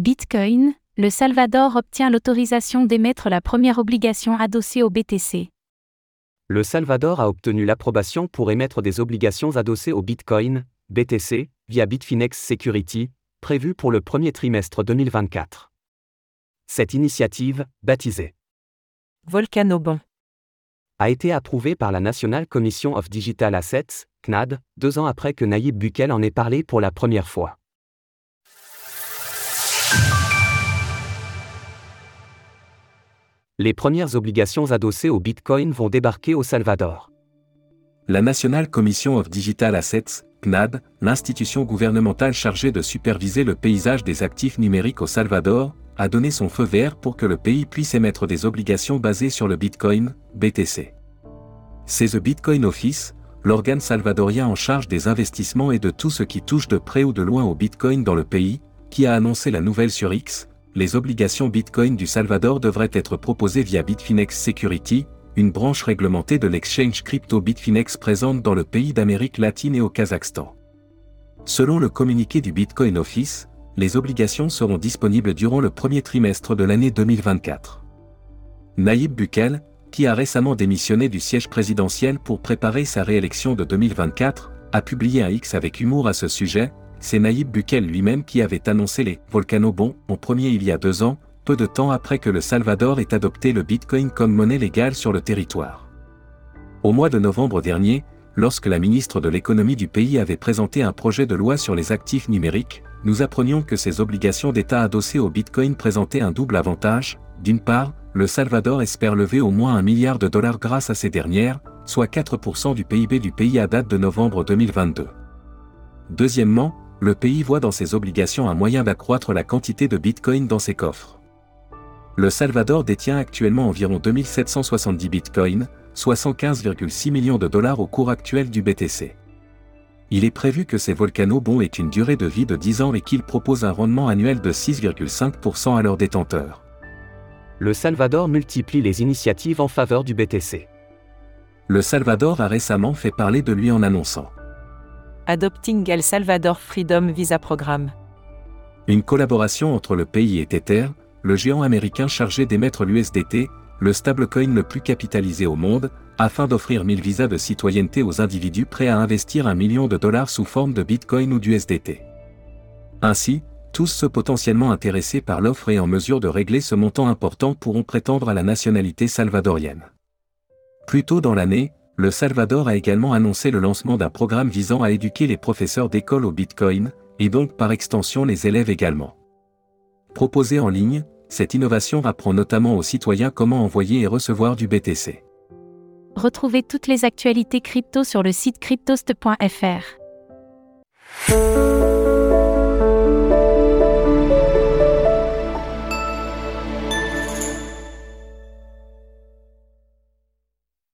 Bitcoin, le Salvador obtient l'autorisation d'émettre la première obligation adossée au BTC. Le Salvador a obtenu l'approbation pour émettre des obligations adossées au Bitcoin, BTC, via Bitfinex Security, prévue pour le premier trimestre 2024. Cette initiative, baptisée Volcanobon, a été approuvée par la National Commission of Digital Assets, CNAD, deux ans après que Naïb Bukel en ait parlé pour la première fois. Les premières obligations adossées au Bitcoin vont débarquer au Salvador. La National Commission of Digital Assets, CNAD, l'institution gouvernementale chargée de superviser le paysage des actifs numériques au Salvador, a donné son feu vert pour que le pays puisse émettre des obligations basées sur le Bitcoin, BTC. C'est The Bitcoin Office, l'organe salvadorien en charge des investissements et de tout ce qui touche de près ou de loin au Bitcoin dans le pays, qui a annoncé la nouvelle sur X, les obligations Bitcoin du Salvador devraient être proposées via Bitfinex Security, une branche réglementée de l'exchange crypto Bitfinex présente dans le pays d'Amérique latine et au Kazakhstan. Selon le communiqué du Bitcoin Office, les obligations seront disponibles durant le premier trimestre de l'année 2024. Naïb Bukel, qui a récemment démissionné du siège présidentiel pour préparer sa réélection de 2024, a publié un X avec humour à ce sujet, c'est Naïb Bukel lui-même qui avait annoncé les volcanobons en premier il y a deux ans, peu de temps après que le Salvador ait adopté le Bitcoin comme monnaie légale sur le territoire. Au mois de novembre dernier, lorsque la ministre de l'économie du pays avait présenté un projet de loi sur les actifs numériques, nous apprenions que ces obligations d'État adossées au Bitcoin présentaient un double avantage. D'une part, le Salvador espère lever au moins un milliard de dollars grâce à ces dernières, soit 4% du PIB du pays à date de novembre 2022. Deuxièmement, le pays voit dans ses obligations un moyen d'accroître la quantité de Bitcoin dans ses coffres. Le Salvador détient actuellement environ 2770 Bitcoin, soit 115,6 millions de dollars au cours actuel du BTC. Il est prévu que ces volcanobons aient une durée de vie de 10 ans et qu'ils proposent un rendement annuel de 6,5% à leurs détenteurs. Le Salvador multiplie les initiatives en faveur du BTC. Le Salvador a récemment fait parler de lui en annonçant Adopting El Salvador Freedom Visa Programme. Une collaboration entre le pays et Tether, le géant américain chargé d'émettre l'USDT, le stablecoin le plus capitalisé au monde, afin d'offrir 1000 visas de citoyenneté aux individus prêts à investir un million de dollars sous forme de Bitcoin ou d'USDT. Ainsi, tous ceux potentiellement intéressés par l'offre et en mesure de régler ce montant important pourront prétendre à la nationalité salvadorienne. Plus tôt dans l'année, le Salvador a également annoncé le lancement d'un programme visant à éduquer les professeurs d'école au Bitcoin, et donc par extension les élèves également. Proposée en ligne, cette innovation apprend notamment aux citoyens comment envoyer et recevoir du BTC. Retrouvez toutes les actualités crypto sur le site cryptost.fr.